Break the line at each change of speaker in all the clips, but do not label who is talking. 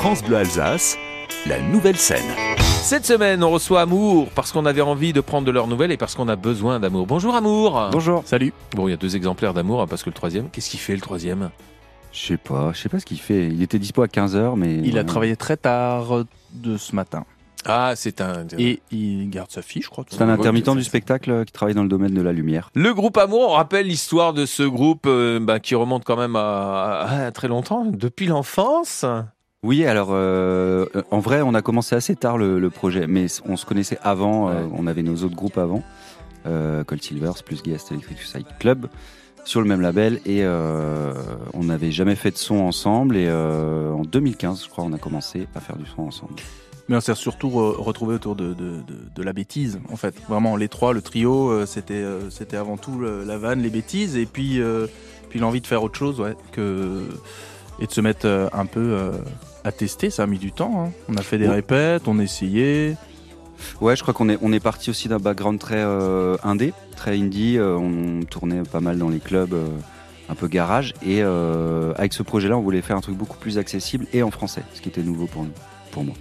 France Bleu Alsace, la nouvelle scène.
Cette semaine, on reçoit Amour parce qu'on avait envie de prendre de leurs nouvelles et parce qu'on a besoin d'amour. Bonjour Amour
Bonjour. Salut.
Bon, il y a deux exemplaires d'Amour hein, parce que le troisième, qu'est-ce qu'il fait le troisième?
Je sais pas, je sais pas ce qu'il fait. Il était dispo à 15h, mais.
Il a travaillé très tard de ce matin.
Ah, c'est un.
Et il garde sa fille, je crois.
C'est un intermittent du spectacle qui travaille dans le domaine de la lumière.
Le groupe Amour, on rappelle l'histoire de ce groupe euh, bah, qui remonte quand même à, à très longtemps, depuis l'enfance.
Oui, alors euh, en vrai, on a commencé assez tard le, projet, mais on se connaissait avant. Euh, on avait nos autres groupes avant, euh, Cold Silvers plus Guest Electric Suicide Club, sur le même label, et on n'avait jamais fait de son ensemble. Et en 2015, je crois, on a commencé à faire du son ensemble.
Mais on s'est surtout retrouvé autour de, de, de, la bêtise, en fait. Vraiment, les trois, le trio, c'était c'était avant tout la vanne, les bêtises, et puis puis l'envie de faire autre chose, ouais, que et de se mettre un peu à tester, ça a mis du temps. Hein. On a fait des répètes, on a essayé.
Ouais, je crois qu'on est, on est parti aussi d'un background très euh, indé, très indie. Euh, on tournait pas mal dans les clubs, euh, un peu garage. Et avec ce projet-là, on voulait faire un truc beaucoup plus accessible et en français, ce qui était nouveau pour nous, pour moi.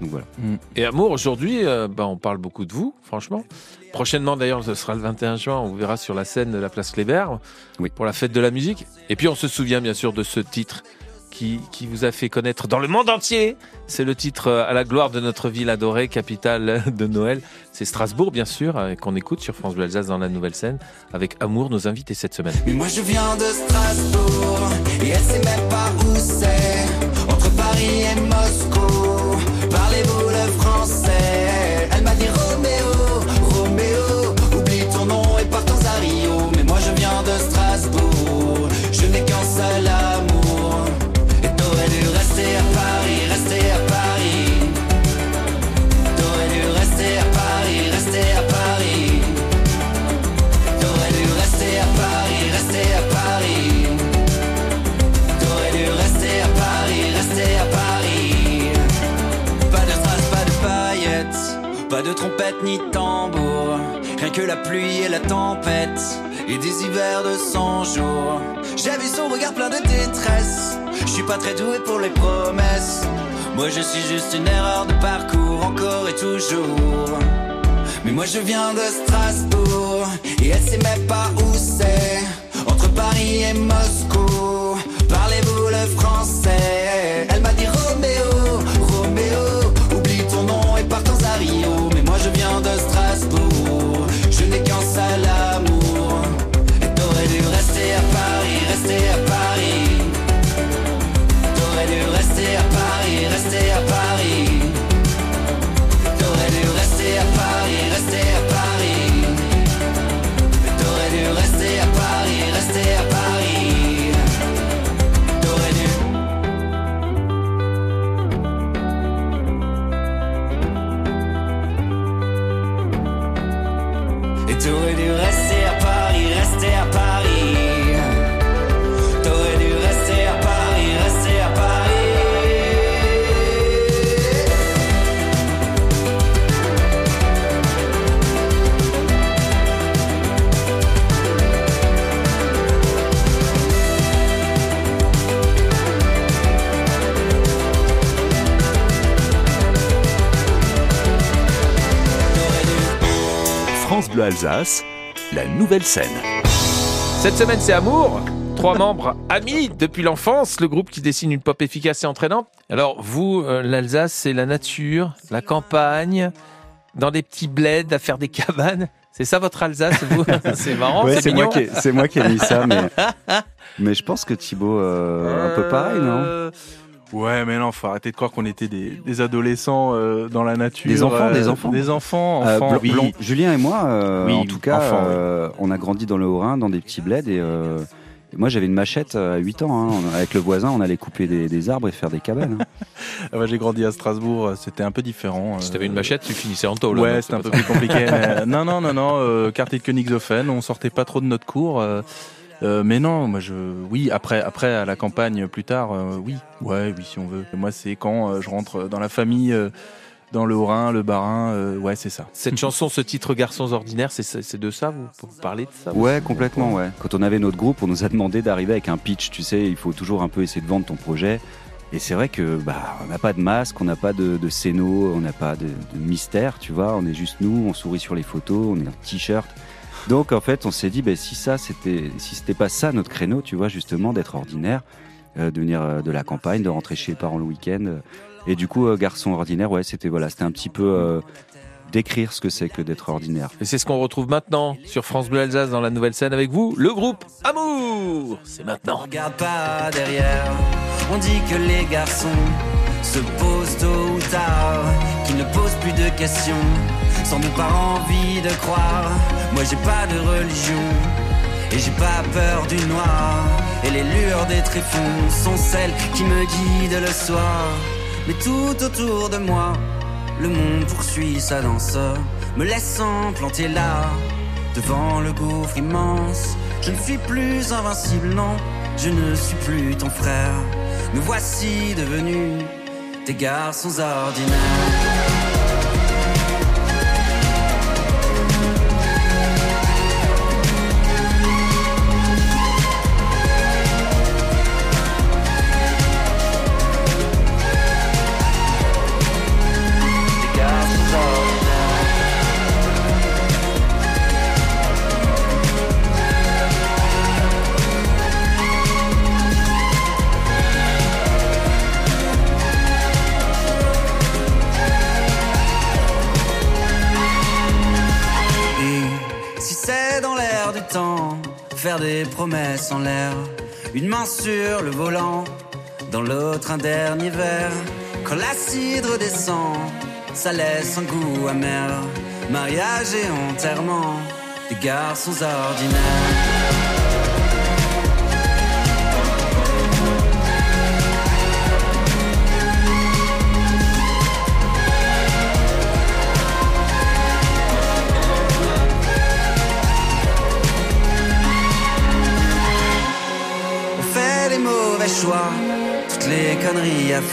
Donc voilà.
Mm. Et Amour, aujourd'hui, bah, on parle beaucoup de vous, franchement. Prochainement, d'ailleurs, ce sera le 21 juin, on vous verra sur la scène de la place Kléber oui. pour la fête de la musique. Et puis, on se souvient bien sûr de ce titre qui, vous a fait connaître dans le monde entier. C'est le titre euh, à la gloire de notre ville adorée, capitale de Noël. C'est Strasbourg, bien sûr, euh, qu'on écoute sur France Bleu Alsace dans la nouvelle scène, avec Amour, nos invités cette semaine.
Moi je viens de Strasbourg, et elle sait même pas où de trompette ni tambour, rien que la pluie et la tempête, et des hivers de 100 jours. J'ai vu son regard plein de détresse, je suis pas très doué pour les promesses. Moi je suis juste une erreur de parcours, encore et toujours. Mais moi je viens de Strasbourg, et elle sait même pas où c'est, entre Paris et Moscou. Parlez-vous le français?
Alsace, la nouvelle scène.
Cette semaine, c'est Amour. Trois membres amis depuis l'enfance, le groupe qui dessine une pop efficace et entraînante. Alors, vous, euh, l'Alsace, c'est la nature, la campagne, dans des petits bleds à faire des cabanes. C'est ça votre Alsace, vous C'est marrant,
c'est moi, qui ai, moi qui ai mis ça, mais, mais je pense que Thibaut, euh, un peu pareil, non? Euh,
Ouais, mais non, faut arrêter de croire qu'on était des, adolescents euh, dans la nature.
Des enfants, des enfants.
Des enfants, enfants.
oui. Julien et moi, oui, en tout cas, on a grandi dans le Haut-Rhin, dans des petits bleds et moi, j'avais une machette à 8 ans. Hein. Avec le voisin, on allait couper des, arbres et faire des cabanes. Hein.
Ah bah, j'ai grandi à Strasbourg, c'était un peu différent.
Si t'avais une machette, tu finissais en tôle.
Ouais, c'était un peu plus compliqué. non, non, non, non. Euh, quartier de Königshofen, on sortait pas trop de notre cours. Euh, mais non, moi je, oui, après, après à la campagne plus tard, euh, oui, ouais, oui, si on veut. Moi, c'est quand euh, je rentre dans la famille, dans le Haut-Rhin, le Bas-Rhin, ouais, c'est ça.
Cette chanson, ce titre Garçons ordinaires, c'est de ça vous, vous parlez de ça
Ouais, complètement, ouais. Quand on avait notre groupe, on nous a demandé d'arriver avec un pitch, tu sais, il faut toujours un peu essayer de vendre ton projet. Et c'est vrai que bah, on n'a pas de masque, on n'a pas de, de scéno, on n'a pas de, de, mystère, tu vois. On est juste nous, on sourit sur les photos, on est en t-shirt. Donc en fait, on s'est dit, bah, si ça, c'était, si c'était pas ça notre créneau, tu vois, justement, d'être ordinaire, euh, de venir euh, de la campagne, de rentrer chez les parents le week-end. Euh, et du coup, garçon ordinaire, ouais, c'était voilà, c'était un petit peu décrire ce que c'est que d'être ordinaire.
Et c'est ce qu'on retrouve maintenant sur France Bleu Alsace dans la nouvelle scène avec vous, le groupe Amour. C'est maintenant.
regarde pas derrière. On dit que les garçons se posent tôt ou tard, qu'ils ne posent plus de questions, sans nous pas envie de croire. Moi j'ai pas de religion, et j'ai pas peur du noir. Et les lueurs des tréfonds sont celles qui me guident le soir. Mais tout autour de moi, le monde poursuit sa danse, me laissant planter là, devant le gouffre immense. Je ne suis plus invincible, non, je ne suis plus ton frère. Nous voici devenus des garçons ordinaires. Promesses en l'air. Une main sur le volant, dans l'autre un dernier verre. Quand la cidre descend, ça laisse un goût amer. Mariage et enterrement, des garçons ordinaires.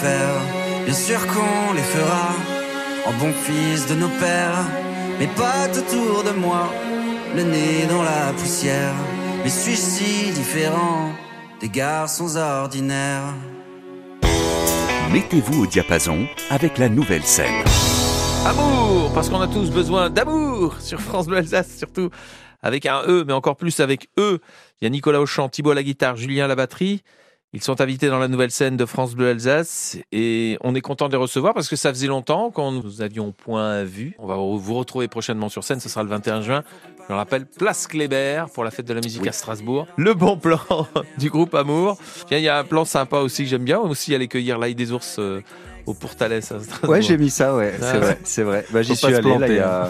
Faire. Bien sûr qu'on les fera en bon fils de nos pères. Mes potes autour de moi, le nez dans la poussière. Mais suis-je si différent des garçons ordinaires?
Mettez-vous au diapason avec la nouvelle scène.
Amour, parce qu'on a tous besoin d'amour sur France Bleu Alsace, surtout avec un E, mais encore plus avec E. Il y a Nicolas Auchan, Thibault à la guitare, Julien à la batterie. Ils sont invités dans la nouvelle scène de France Bleu Alsace et on est content de les recevoir parce que ça faisait longtemps qu'on nous avions point vu. On va vous retrouver prochainement sur scène, ce sera le 21 juin. Je le rappelle, Place Kléber pour la fête de la musique à Strasbourg. Le bon plan du groupe Amour. Il y a un plan sympa aussi que j'aime bien, aussi aller cueillir l'ail des ours euh, au Portales
Ouais, j'ai mis ça, ouais, c'est vrai, c'est vrai. Bah, j'y suis allé là, il y a...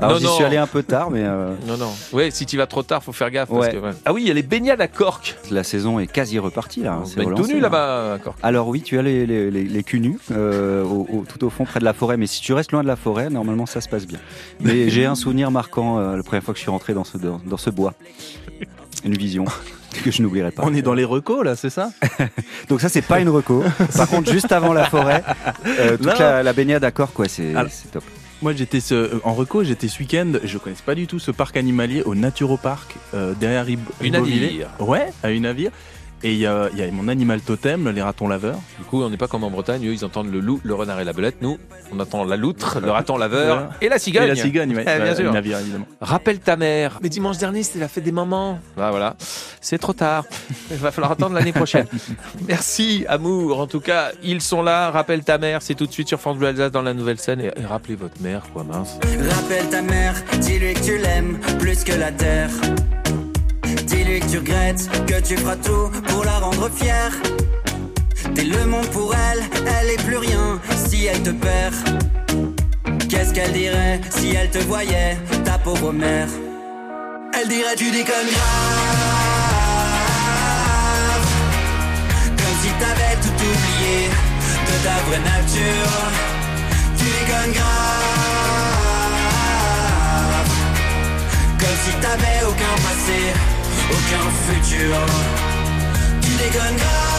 Alors j'y suis allé un peu tard, mais. Euh...
Non, non. Ouais, si tu vas trop tard, faut faire gaffe. Parce que, Ah oui, il y a les baignades à Cork.
La saison est quasi repartie là.
C'est tout nu là-bas à Cork.
Alors oui, tu as les les, les, les culs nus euh, au, tout au fond près de la forêt, mais si tu restes loin de la forêt, normalement ça se passe bien. Mais j'ai un souvenir marquant euh, la première fois que je suis rentré dans ce dans, dans ce bois. Une vision que je n'oublierai pas.
On est dans les recos là, c'est ça
Donc ça c'est pas une reco. Par contre juste avant la forêt, euh, toute la, la, baignade d'accord quoi, c'est top.
Moi j'étais ce, en reco, j'étais ce week-end, je connaissais pas du tout ce parc animalier au Naturopark euh, derrière Rib
Une navire.
Ouais, à une navire. Et il y, a, mon animal totem, les ratons laveurs.
Du coup, on n'est pas comme en Bretagne, eux, ils entendent le loup, le renard et la belette. Nous, on entend la loutre, le raton laveur et la cigogne. Et
la cigogne, ouais.
bien sûr.
Navire, évidemment.
Rappelle ta mère. Mais dimanche dernier, c'était la fête des mamans. Bah voilà. C'est trop tard. Il va falloir attendre l'année prochaine. Merci, amour. En tout cas, ils sont là. Rappelle ta mère. C'est tout de suite sur France Bleu Alsace dans la nouvelle scène. Et, et rappelez votre mère, quoi, mince.
Rappelle ta mère. Dis-lui que tu l'aimes plus que la terre. Dis-lui que tu regrettes, que tu feras tout pour la rendre fière. T'es le monde pour elle, elle est plus rien si elle te perd. Qu'est-ce qu'elle dirait si elle te voyait, ta pauvre mère? Elle dirait tu déconnes grave. Comme si t'avais tout oublié de ta vraie nature. Tu déconnes grave. Comme si t'avais aucun passé aucun futur. Tu déconnes grave.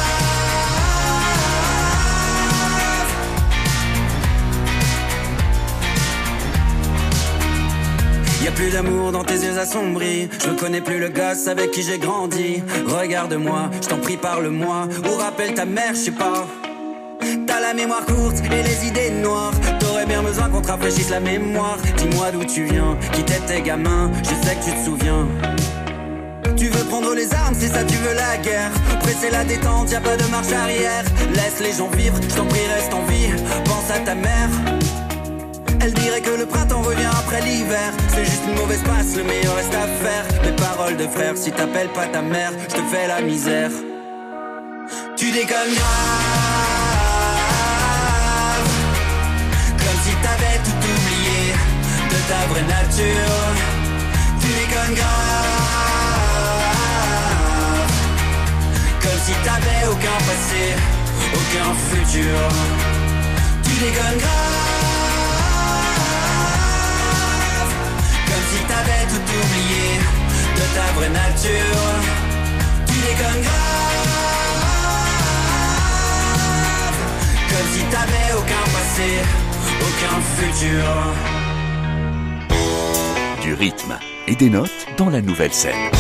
Y a plus d'amour dans tes yeux assombris. Je connais plus le gosse avec qui j'ai grandi. Regarde-moi, je t'en prie, parle-moi. Ou rappelle ta mère, je sais pas. la mémoire courte et les idées noires. T'aurais bien besoin qu'on te rafraîchisse la mémoire. Dis-moi d'où tu viens, qui t'étais gamin, je sais que tu te souviens. Tu veux prendre les armes, c'est ça, tu veux la guerre. Presser la détente, y a pas de marche arrière. Laisse les gens vivre, je t'en prie, reste en vie. Pense à ta mère. Elle dirait que le printemps revient après l'hiver. C'est juste une mauvaise passe, le meilleur reste à faire. Mes paroles de frère, si t'appelles pas ta mère, je te fais la misère. Tu déconnes grave. Comme si t'avais tout oublié de ta vraie nature. Tu déconnes grave. Si t'avais aucun passé, aucun futur. Tu déconnes grave. Comme si t'avais tout oublié de ta vraie nature. Tu déconnes grave. Comme si t'avais aucun passé, aucun futur.
Du rythme et des notes dans la nouvelle scène.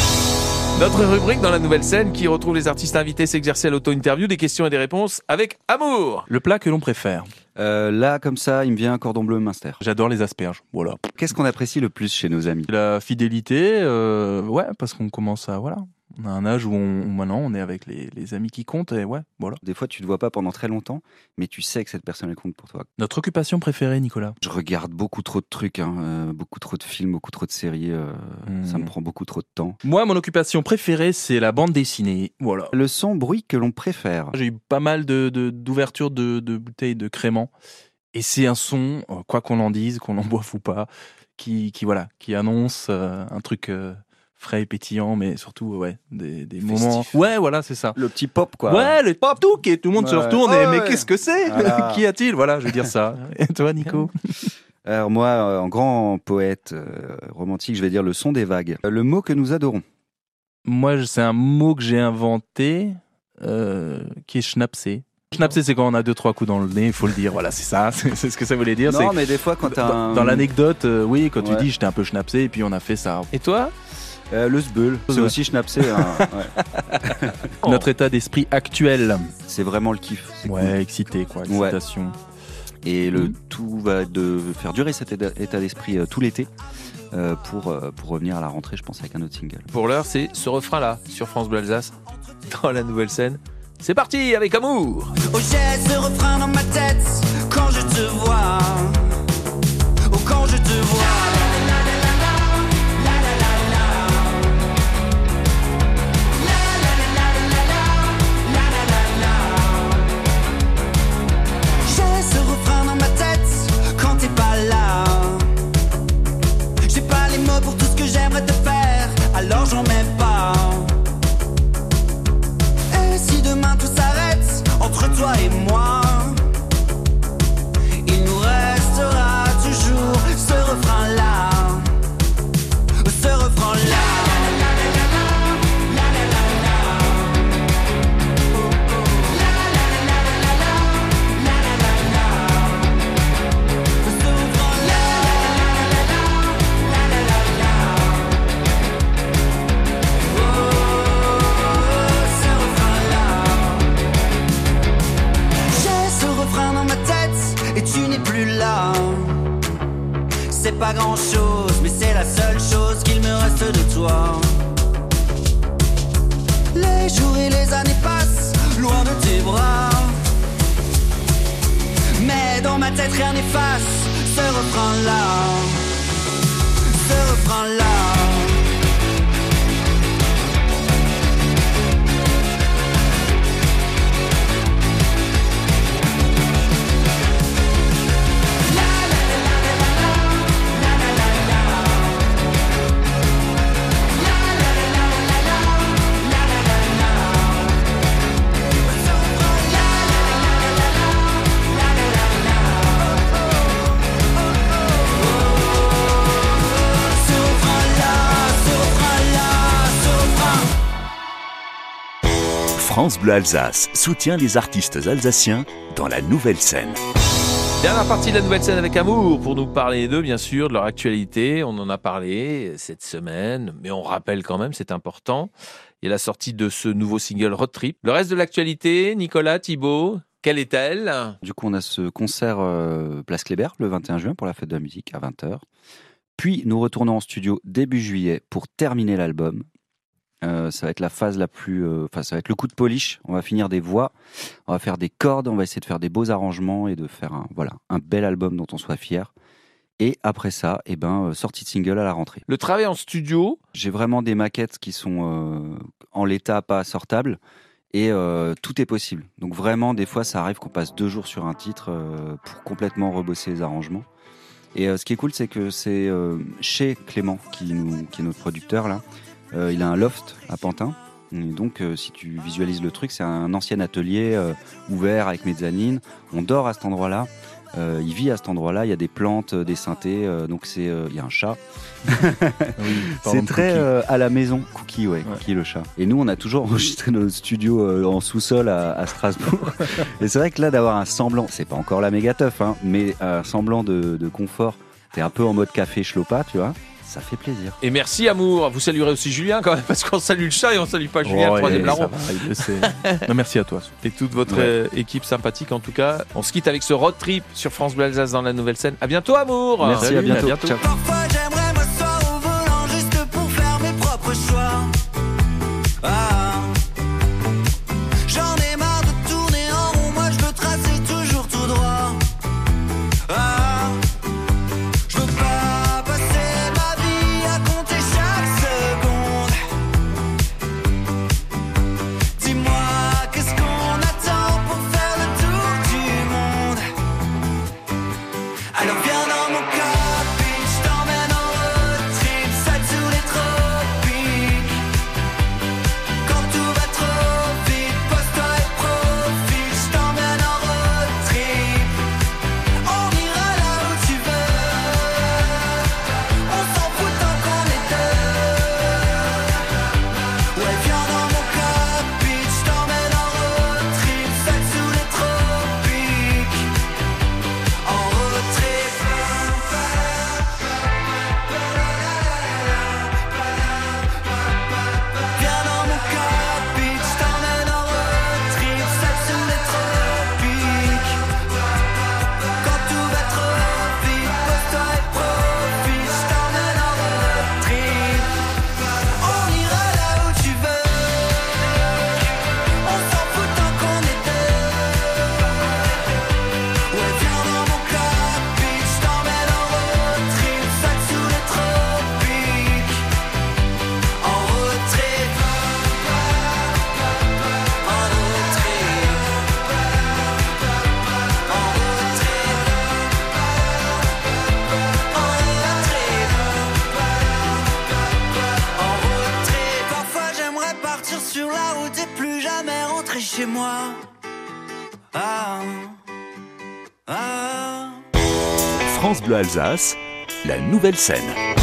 Notre rubrique dans la nouvelle scène qui retrouve les artistes invités s'exercer à l'auto-interview, des questions et des réponses avec amour.
Le plat que l'on préfère.
Euh, là, comme ça, il me vient un cordon bleu minster.
J'adore les asperges. Voilà.
Qu'est-ce qu'on apprécie le plus chez nos amis?
La fidélité, euh, ouais, parce qu'on commence à voilà, on a un âge où on, maintenant on est avec les, les amis qui comptent et ouais, voilà.
Des fois, tu te vois pas pendant très longtemps, mais tu sais que cette personne elle compte pour toi.
Notre occupation préférée, Nicolas?
Je regarde beaucoup trop de trucs, hein, euh, beaucoup trop de films, beaucoup trop de séries. euh,
Hmm.
Ça me prend beaucoup trop de temps.
Moi, mon occupation préférée, c'est la bande dessinée. Voilà.
Le son bruit que l'on préfère.
J'ai eu pas mal de de- d'ouvertures de, de, bouteilles de crément. Et c'est un son, euh, quoi qu'on en dise, qu'on en boive ou pas, qui, qui voilà, qui annonce euh, un truc euh, frais et pétillant, mais surtout ouais, des, moments. Ouais, voilà, c'est ça.
Le petit pop, quoi.
Ouais, le pop tout et tout le monde se retourne. Et, mais
ouais.
qu'est-ce que c'est
Voilà.
Qui a-t-il Voilà, je veux dire ça. Et toi, Nico
Alors moi, euh, en grand poète euh, romantique, je vais dire le son des vagues. Euh, Le mot que nous adorons.
Moi, c'est un mot que j'ai inventé, euh, qui est schnapsé. Schnapsé, c'est quand on a deux trois coups dans le nez. Il faut le dire. Voilà, c'est ça. C'est ce que ça voulait dire.
Non, mais des fois, quand t'as
dans,
un...
dans l'anecdote, euh, oui, quand
Ouais.
tu dis j'étais un peu schnapsé et puis on a fait ça.
Et toi
Euh, le sbeul, c'est
Ouais.
aussi schnapsé. hein. Ouais.
Notre état d'esprit actuel.
C'est vraiment le kiff. c'est
Ouais,
cool.
excité quoi,
Ouais.
excitation.
Et le
Mhm.
tout va de faire durer cet état état d'esprit euh, tout l'été euh, pour, euh, pour revenir à la rentrée, je pense, avec un autre single.
Pour l'heure, c'est ce refrain-là sur France Bleu Alsace dans la nouvelle scène. C'est parti avec amour.
Oh j'ai ce refrain dans ma tête quand je te vois Oh quand je te vois grand chose, mais c'est la seule chose qu'il me reste de toi. Les jours et les années passent loin de tes bras. Mais dans ma tête rien n'efface ce refrain-là. Ce refrain-là. Ce
France Bleu Alsace soutient les artistes alsaciens dans la nouvelle scène.
Dernière partie de la nouvelle scène avec amour pour nous parler d'eux, bien sûr, de leur actualité. On en a parlé cette semaine, mais on rappelle quand même, c'est important. Il y a la sortie de ce nouveau single Road Trip. Le reste de l'actualité, Nicolas, Thibault, Quelle est-elle?
Du coup, on a ce concert Place Kléber le 21 juin pour la fête de la musique à 20h. Puis nous retournons en studio début juillet pour terminer l'album. Euh, ça va être la phase la plus, euh, enfin ça va être le coup de polish. On va finir des voix, on va faire des cordes, on va essayer de faire des beaux arrangements et de faire un voilà un bel album dont on soit fier. Et après ça, eh ben euh, sortie de single à la rentrée.
Le travail en studio?
J'ai vraiment des maquettes qui sont en l'état pas sortables et tout est possible. Donc vraiment, des fois, ça arrive qu'on passe deux jours sur un titre pour complètement rebosser les arrangements. Et ce qui est cool, c'est que c'est chez Clément qui nous, qui est notre producteur là. Euh, il a un loft à Pantin. Et donc, euh, si tu visualises le truc, c'est un ancien atelier euh, ouvert avec mezzanine. On dort à cet endroit-là. il vit à cet endroit-là. Il y a des plantes, des synthés. donc, c'est il y a un chat. c'est très à la maison. Cookie, ouais, Cookie le chat. Et nous, on a toujours enregistré nos studios en sous-sol à, Strasbourg. et c'est vrai que là, d'avoir un semblant, c'est pas encore la méga teuf, hein, mais un semblant de, de confort. T'es un peu en mode café chlopa, tu vois ça fait plaisir.
Et merci Amour. Vous saluerez aussi Julien quand même parce qu'on salue le chat et on salue pas Julien, le troisième larron.
merci à toi.
Et toute votre euh, équipe sympathique en tout cas. On se quitte avec ce road trip sur France Bleu Alsace dans la nouvelle scène. À bientôt Amour.
Merci, à bientôt. À bientôt.
France Alsace, la nouvelle scène.